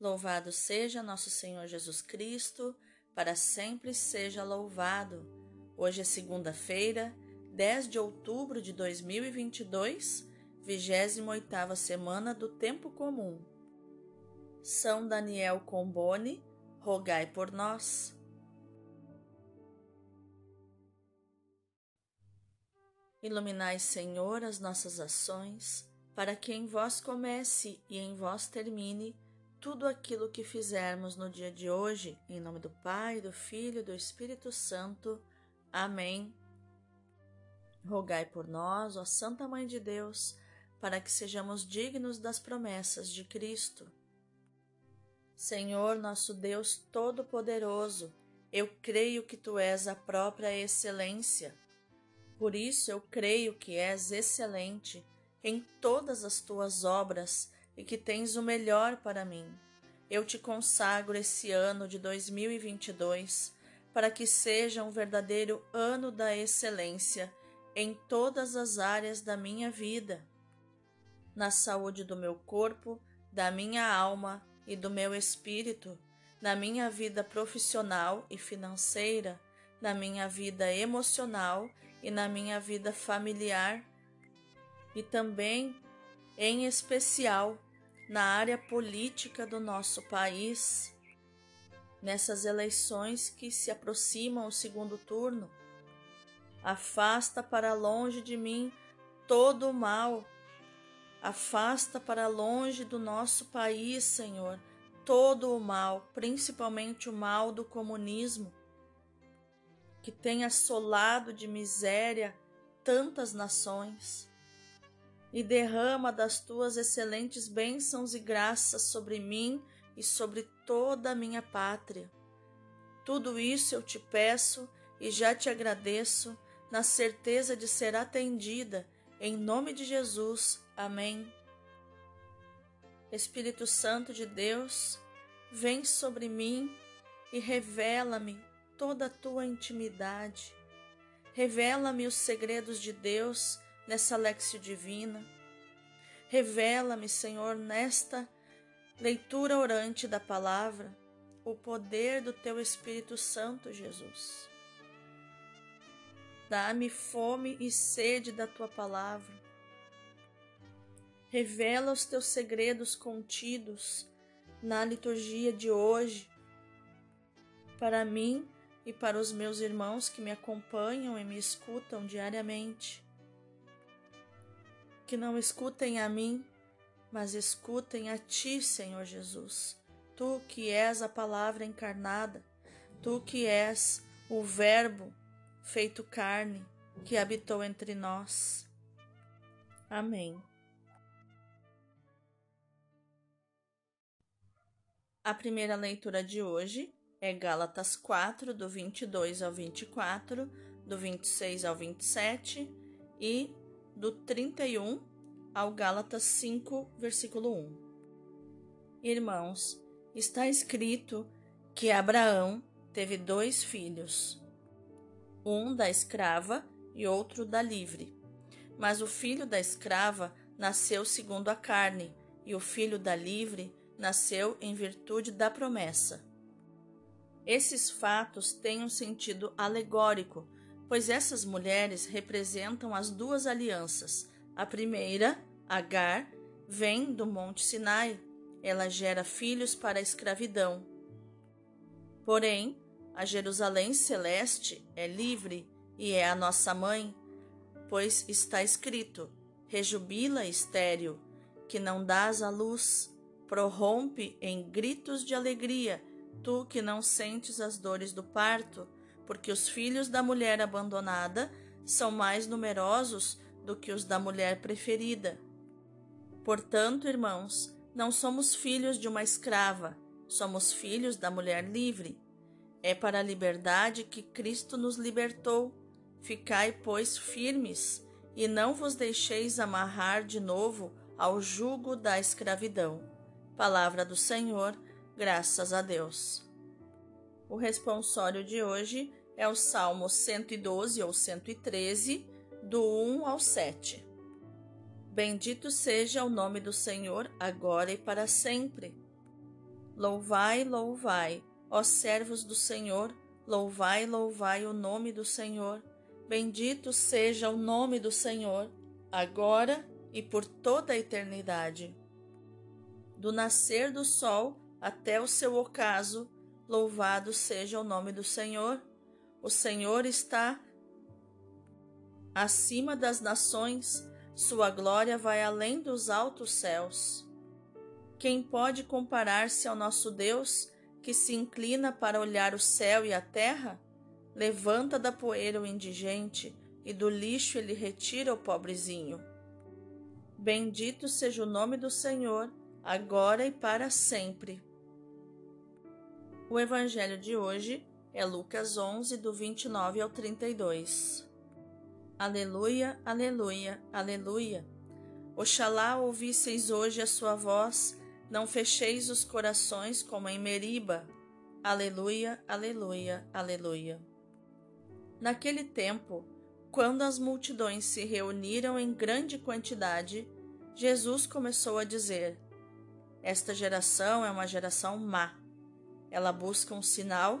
Louvado seja nosso Senhor Jesus Cristo, para sempre seja louvado. Hoje é segunda-feira, 10 de outubro de 2022, 28ª semana do tempo comum. São Daniel Combone, rogai por nós. Iluminai, Senhor, as nossas ações, para que em vós comece e em vós termine tudo aquilo que fizermos no dia de hoje, em nome do Pai, do Filho e do Espírito Santo. Amém. Rogai por nós, ó Santa Mãe de Deus, para que sejamos dignos das promessas de Cristo. Senhor, nosso Deus Todo-Poderoso, eu creio que tu és a própria excelência. Por isso eu creio que és excelente em todas as tuas obras e que tens o melhor para mim. Eu te consagro esse ano de 2022 para que seja um verdadeiro ano da excelência em todas as áreas da minha vida, na saúde do meu corpo, da minha alma e do meu espírito, na minha vida profissional e financeira, na minha vida emocional e na minha vida familiar, e também, em especial, na área política do nosso país, nessas eleições que se aproximam o segundo turno. Afasta para longe de mim todo o mal. Afasta para longe do nosso país, Senhor, todo o mal, principalmente o mal do comunismo, que tem assolado de miséria tantas nações e derrama das tuas excelentes bênçãos e graças sobre mim e sobre toda a minha pátria. Tudo isso eu te peço e já te agradeço, na certeza de ser atendida, em nome de Jesus. Amém. Espírito Santo de Deus, vem sobre mim e revela-me toda a tua intimidade. Revela-me os segredos de Deus nessa lexio divina. Revela-me, Senhor, nesta leitura orante da palavra, o poder do teu Espírito Santo, Jesus. Dá-me fome e sede da tua palavra. Revela os teus segredos contidos na liturgia de hoje, para mim e para os meus irmãos que me acompanham e me escutam diariamente que não escutem a mim, mas escutem a ti, Senhor Jesus. Tu que és a palavra encarnada, tu que és o Verbo feito carne que habitou entre nós. Amém. A primeira leitura de hoje é Gálatas 4, do 22 ao 24, do 26 ao 27 e do 31 ao Gálatas 5, versículo 1. Irmãos, está escrito que Abraão teve dois filhos, um da escrava e outro da livre. Mas o filho da escrava nasceu segundo a carne, e o filho da livre nasceu em virtude da promessa. Esses fatos têm um sentido alegórico pois essas mulheres representam as duas alianças. A primeira, Agar, vem do Monte Sinai. Ela gera filhos para a escravidão. Porém, a Jerusalém celeste é livre e é a nossa mãe, pois está escrito: Rejubila, estéril, que não dás a luz, prorrompe em gritos de alegria, tu que não sentes as dores do parto porque os filhos da mulher abandonada são mais numerosos do que os da mulher preferida. Portanto, irmãos, não somos filhos de uma escrava, somos filhos da mulher livre. É para a liberdade que Cristo nos libertou. Ficai, pois, firmes, e não vos deixeis amarrar de novo ao jugo da escravidão. Palavra do Senhor, graças a Deus. O responsório de hoje é o Salmo 112 ou 113, do 1 ao 7. Bendito seja o nome do Senhor, agora e para sempre. Louvai, louvai, ó servos do Senhor, louvai, louvai o nome do Senhor. Bendito seja o nome do Senhor, agora e por toda a eternidade. Do nascer do sol até o seu ocaso, louvado seja o nome do Senhor. O Senhor está acima das nações, sua glória vai além dos altos céus. Quem pode comparar-se ao nosso Deus, que se inclina para olhar o céu e a terra? Levanta da poeira o indigente, e do lixo ele retira o pobrezinho. Bendito seja o nome do Senhor, agora e para sempre. O evangelho de hoje é Lucas 11, do 29 ao 32. Aleluia, aleluia, aleluia. Oxalá ouvisseis hoje a sua voz, não fecheis os corações como em Meriba. Aleluia, aleluia, aleluia. Naquele tempo, quando as multidões se reuniram em grande quantidade, Jesus começou a dizer: Esta geração é uma geração má. Ela busca um sinal,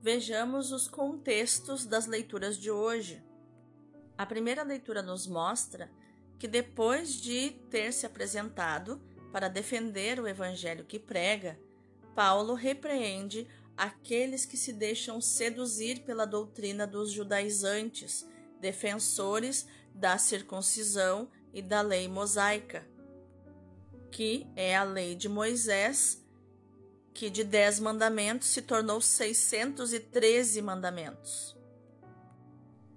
Vejamos os contextos das leituras de hoje. A primeira leitura nos mostra que depois de ter se apresentado para defender o evangelho que prega, Paulo repreende aqueles que se deixam seduzir pela doutrina dos judaizantes, defensores da circuncisão e da lei mosaica, que é a lei de Moisés, que de dez mandamentos se tornou 613 mandamentos.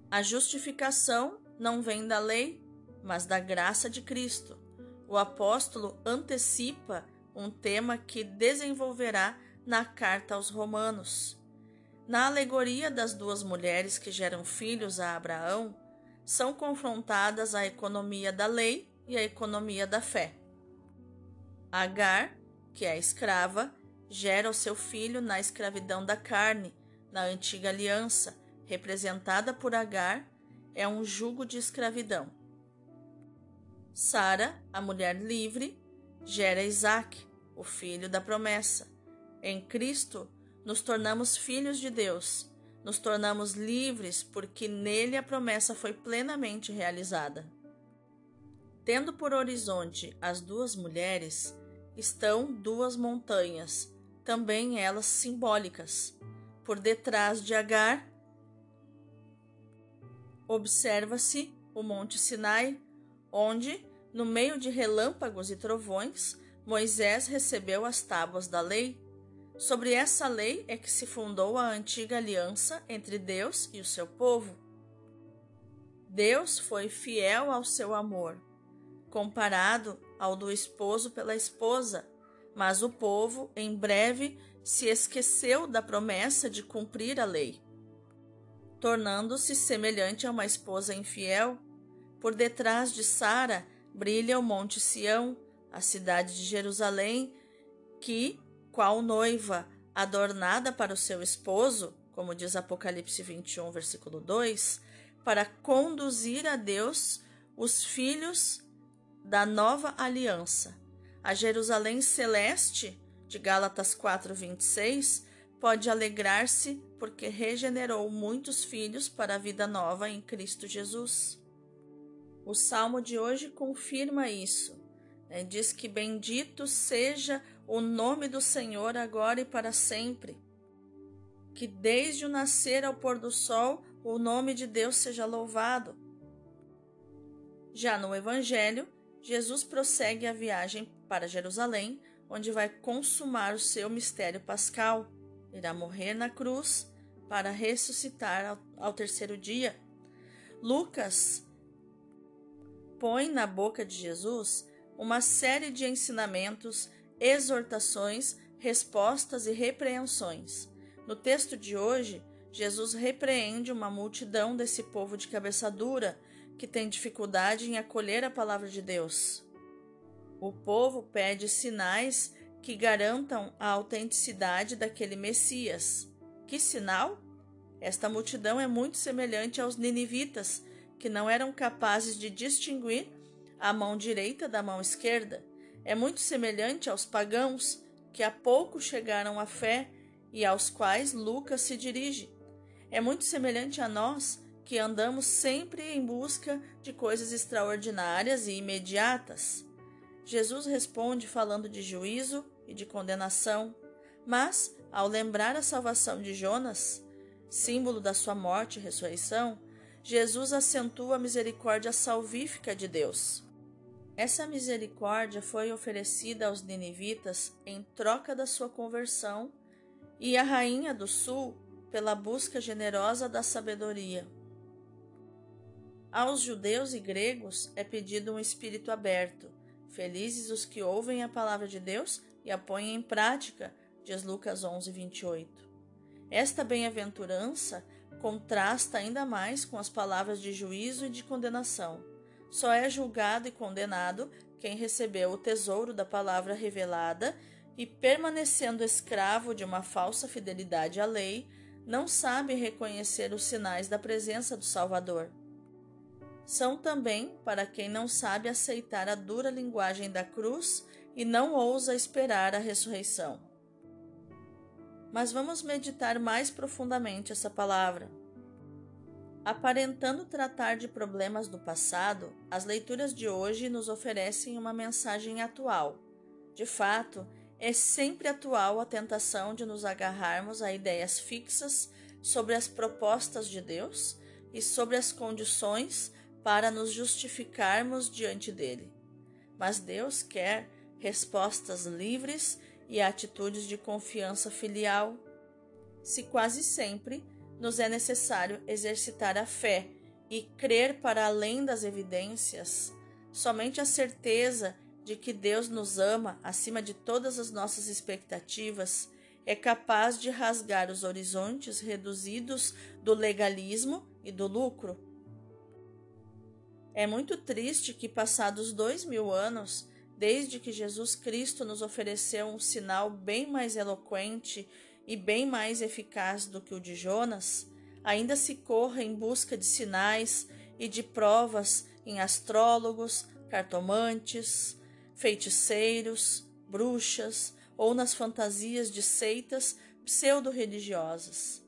A justificação não vem da lei, mas da graça de Cristo. O apóstolo antecipa um tema que desenvolverá na carta aos Romanos. Na alegoria das duas mulheres que geram filhos a Abraão, são confrontadas a economia da lei e a economia da fé. Agar, que é escrava, gera o seu filho na escravidão da carne, na antiga aliança, representada por Agar, é um jugo de escravidão. Sara, a mulher livre, gera Isaac, o filho da promessa. Em Cristo, nos tornamos filhos de Deus nos tornamos livres porque nele a promessa foi plenamente realizada. Tendo por horizonte as duas mulheres, estão duas montanhas, também elas simbólicas. Por detrás de Agar, observa-se o Monte Sinai, onde, no meio de relâmpagos e trovões, Moisés recebeu as tábuas da lei Sobre essa lei é que se fundou a antiga aliança entre Deus e o seu povo. Deus foi fiel ao seu amor, comparado ao do esposo pela esposa, mas o povo, em breve, se esqueceu da promessa de cumprir a lei. Tornando-se semelhante a uma esposa infiel, por detrás de Sara brilha o Monte Sião, a cidade de Jerusalém, que, qual noiva adornada para o seu esposo, como diz Apocalipse 21, versículo 2, para conduzir a Deus os filhos da nova aliança. A Jerusalém celeste, de Gálatas 4, 26, pode alegrar-se porque regenerou muitos filhos para a vida nova em Cristo Jesus. O salmo de hoje confirma isso. Né? Diz que bendito seja o nome do Senhor agora e para sempre. que desde o nascer ao pôr do sol o nome de Deus seja louvado. Já no Evangelho, Jesus prossegue a viagem para Jerusalém, onde vai consumar o seu mistério pascal. Irá morrer na cruz para ressuscitar ao, terceiro dia. Lucas põe na boca de Jesus uma série de ensinamentos, exortações, respostas e repreensões. No texto de hoje, Jesus repreende uma multidão desse povo de cabeça dura que tem dificuldade em acolher a palavra de Deus. O povo pede sinais que garantam a autenticidade daquele Messias. Que sinal? Esta multidão é muito semelhante aos ninivitas, que não eram capazes de distinguir a mão direita da mão esquerda. É muito semelhante aos pagãos, que há pouco chegaram à fé e aos quais Lucas se dirige. É muito semelhante a nós, que andamos sempre em busca de coisas extraordinárias e imediatas. Jesus responde falando de juízo e de condenação, mas, ao lembrar a salvação de Jonas, símbolo da sua morte e ressurreição, Jesus acentua a misericórdia salvífica de Deus. Essa misericórdia foi oferecida aos ninivitas em troca da sua conversão e à rainha do sul pela busca generosa da sabedoria. Aos judeus e gregos é pedido um espírito aberto. Felizes os que ouvem a palavra de Deus e a põem em prática, diz Lucas 11, 28. Esta bem-aventurança contrasta ainda mais com as palavras de juízo e de condenação. Só é julgado e condenado quem recebeu o tesouro da palavra revelada e, permanecendo escravo de uma falsa fidelidade à lei, não sabe reconhecer os sinais da presença do Salvador. São também para quem não sabe aceitar a dura linguagem da cruz e não ousa esperar a ressurreição mas vamos meditar mais profundamente essa palavra. Aparentando tratar de problemas do passado, as leituras de hoje nos oferecem uma mensagem atual. De fato, é sempre atual a tentação de nos agarrarmos a ideias fixas sobre as propostas de Deus e sobre as condições para nos justificarmos diante dele. Mas Deus quer respostas livres e atitudes de confiança filial, se quase sempre nos é necessário exercitar a fé e crer para além das evidências, somente a certeza de que Deus nos ama acima de todas as nossas expectativas é capaz de rasgar os horizontes reduzidos do legalismo e do lucro. É muito triste que, passados dois mil anos, desde que Jesus Cristo nos ofereceu um sinal bem mais eloquente e bem mais eficaz do que o de Jonas, ainda se corra em busca de sinais e de provas em astrólogos, cartomantes, feiticeiros, bruxas ou nas fantasias de seitas pseudo-religiosas.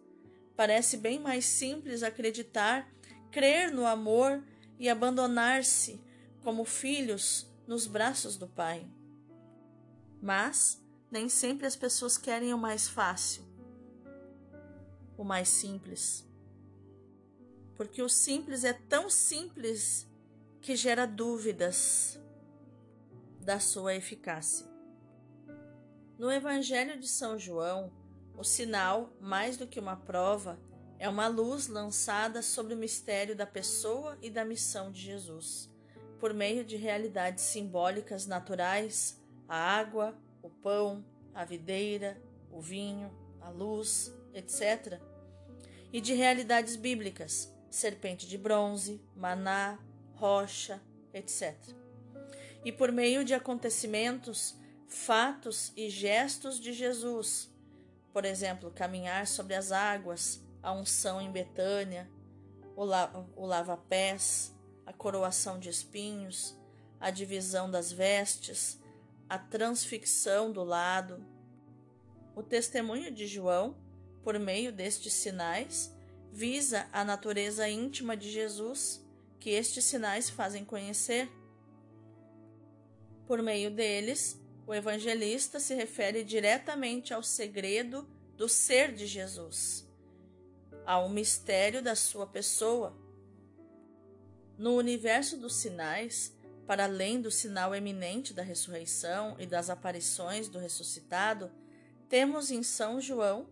Parece bem mais simples acreditar, crer no amor e abandonar-se como filhos nos braços do Pai. Mas nem sempre as pessoas querem o mais fácil, o mais simples. Porque o simples é tão simples que gera dúvidas da sua eficácia. No Evangelho de São João, o sinal, mais do que uma prova, é uma luz lançada sobre o mistério da pessoa e da missão de Jesus por meio de realidades simbólicas naturais, a água, o pão, a videira, o vinho, a luz, etc. E de realidades bíblicas, serpente de bronze, maná, rocha, etc. E por meio de acontecimentos, fatos e gestos de Jesus, por exemplo, caminhar sobre as águas, a unção em Betânia, o lava-pés, a coroação de espinhos, a divisão das vestes, a transfixão do lado. O testemunho de João, por meio destes sinais, visa a natureza íntima de Jesus, que estes sinais fazem conhecer. Por meio deles, o evangelista se refere diretamente ao segredo do ser de Jesus, ao mistério da sua pessoa. No universo dos sinais, para além do sinal eminente da ressurreição e das aparições do ressuscitado, temos em São João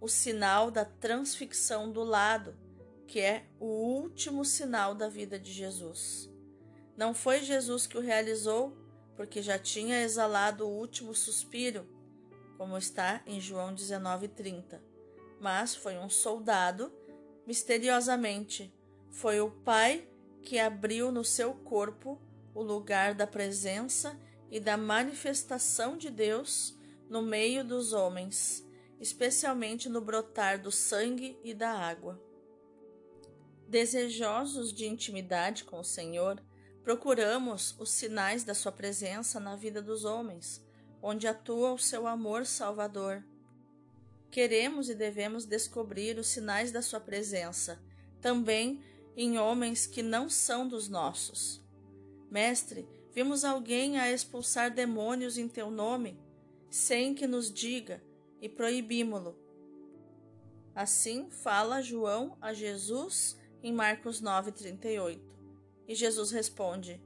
o sinal da transfixão do lado, que é o último sinal da vida de Jesus. Não foi Jesus que o realizou, porque já tinha exalado o último suspiro, como está em João 19:30. Mas foi um soldado, misteriosamente, foi o Pai que abriu no seu corpo o lugar da presença e da manifestação de Deus no meio dos homens, especialmente no brotar do sangue e da água. Desejosos de intimidade com o Senhor, procuramos os sinais da Sua presença na vida dos homens, onde atua o seu amor salvador. Queremos e devemos descobrir os sinais da Sua presença, também em homens que não são dos nossos Mestre, vimos alguém a expulsar demônios em teu nome, sem que nos diga, e proibimo-lo. Assim fala João a Jesus em Marcos 9,38. E Jesus responde: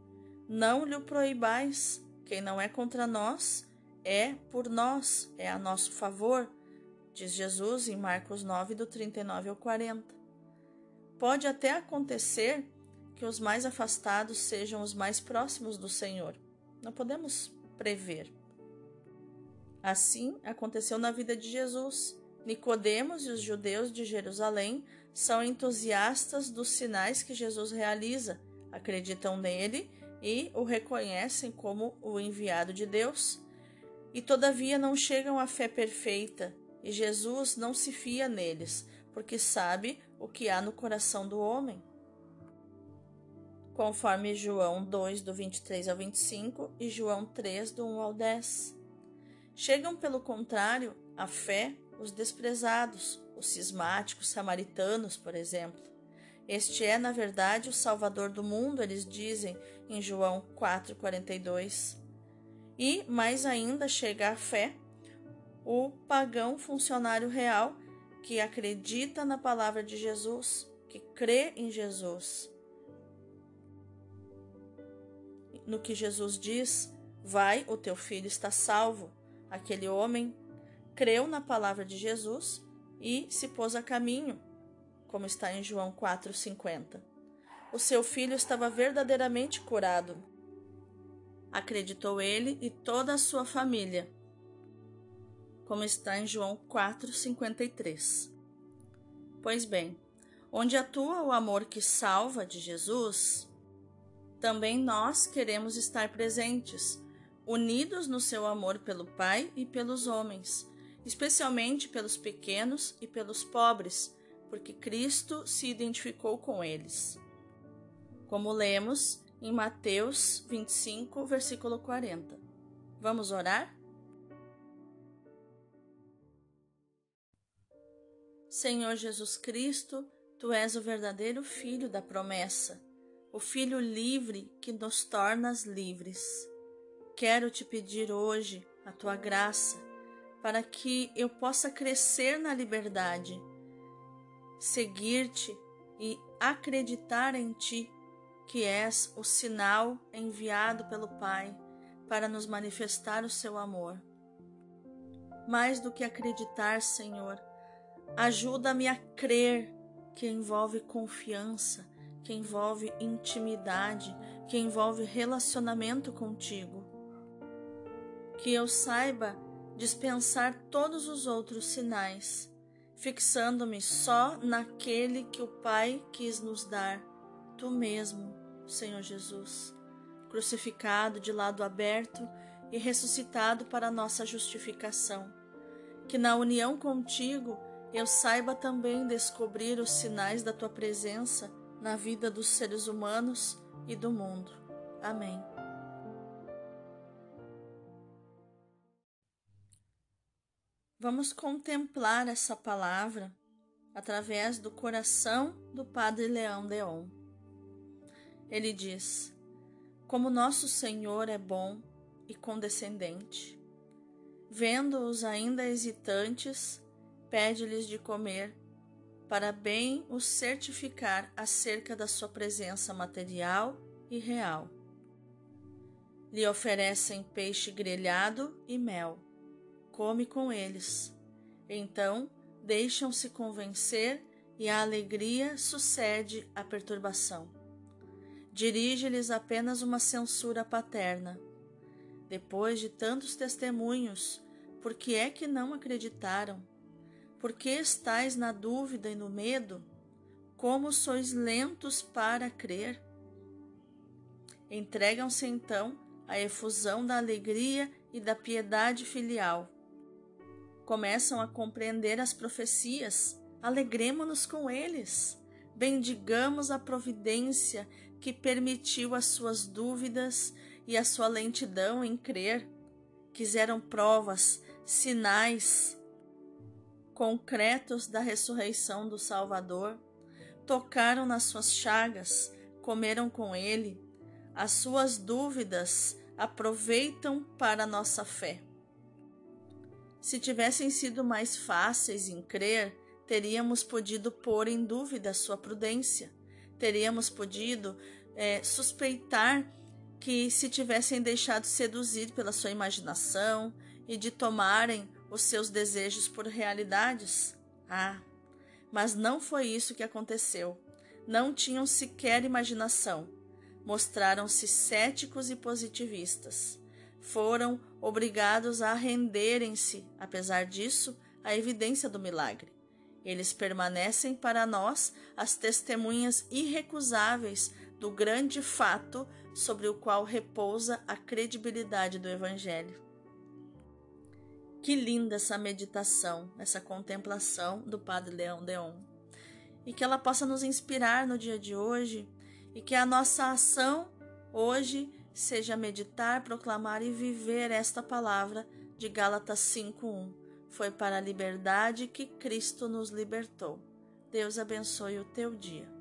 Não lhe proibais, quem não é contra nós, é por nós, é a nosso favor, diz Jesus em Marcos 9, do 39 ao 40. Pode até acontecer que os mais afastados sejam os mais próximos do Senhor. Não podemos prever. Assim aconteceu na vida de Jesus. Nicodemos e os judeus de Jerusalém são entusiastas dos sinais que Jesus realiza, acreditam nele e o reconhecem como o enviado de Deus. E todavia não chegam à fé perfeita, e Jesus não se fia neles, porque sabe o que há no coração do homem conforme João 2, do 23 ao 25 e João 3, do 1 ao 10. Chegam, pelo contrário, à fé os desprezados, os cismáticos samaritanos, por exemplo. Este é, na verdade, o Salvador do mundo, eles dizem em João 4,42. E, mais ainda, chega à fé o pagão funcionário real que acredita na palavra de Jesus, que crê em Jesus no que Jesus diz: Vai, o teu filho está salvo. Aquele homem creu na palavra de Jesus e se pôs a caminho, como está em João 4,50. O seu filho estava verdadeiramente curado. Acreditou ele e toda a sua família, como está em João 4,53. Pois bem, onde atua o amor que salva de Jesus, também nós queremos estar presentes, unidos no seu amor pelo Pai e pelos homens, especialmente pelos pequenos e pelos pobres, porque Cristo se identificou com eles. Como lemos em Mateus 25, versículo 40. Vamos orar? Senhor Jesus Cristo, tu és o verdadeiro Filho da promessa o Filho livre que nos tornas livres. Quero te pedir hoje a tua graça para que eu possa crescer na liberdade, seguir-te e acreditar em ti, que és o sinal enviado pelo Pai para nos manifestar o seu amor. Mais do que acreditar, Senhor, ajuda-me a crer que envolve confiança que envolve intimidade, que envolve relacionamento contigo. Que eu saiba dispensar todos os outros sinais, fixando-me só naquele que o Pai quis nos dar, tu mesmo, Senhor Jesus, crucificado de lado aberto e ressuscitado para nossa justificação. Que na união contigo eu saiba também descobrir os sinais da tua presença na vida dos seres humanos e do mundo. Amém. Vamos contemplar essa palavra através do coração do Padre Leão Deon. Ele diz: Como nosso Senhor é bom e condescendente, vendo-os ainda hesitantes, pede-lhes de comer, para bem os certificar acerca da sua presença material e real. Lhe oferecem peixe grelhado e mel. Come com eles. Então deixam-se convencer e a alegria sucede à perturbação. Dirige-lhes apenas uma censura paterna. Depois de tantos testemunhos, por que é que não acreditaram? Por que estáis na dúvida e no medo? Como sois lentos para crer? Entregam-se então à efusão da alegria e da piedade filial. Começam a compreender as profecias, alegremo-nos com eles. Bendigamos a providência que permitiu as suas dúvidas e a sua lentidão em crer. Quiseram provas, sinais concretos da ressurreição do Salvador. Tocaram nas suas chagas, comeram com ele. As suas dúvidas aproveitam para nossa fé. Se tivessem sido mais fáceis em crer, teríamos podido pôr em dúvida sua prudência, teríamos podido é, suspeitar que se tivessem deixado seduzir pela sua imaginação e de tomarem os seus desejos por realidades. Ah, mas não foi isso que aconteceu. Não tinham sequer imaginação. Mostraram-se céticos e positivistas. Foram obrigados a renderem-se, apesar disso, à evidência do milagre. Eles permanecem para nós as testemunhas irrecusáveis do grande fato sobre o qual repousa a credibilidade do Evangelho. Que linda essa meditação, essa contemplação do Padre Leão Deon. E que ela possa nos inspirar no dia de hoje e que a nossa ação hoje seja meditar, proclamar e viver esta palavra de Gálatas 5:1. Foi para a liberdade que Cristo nos libertou. Deus abençoe o teu dia.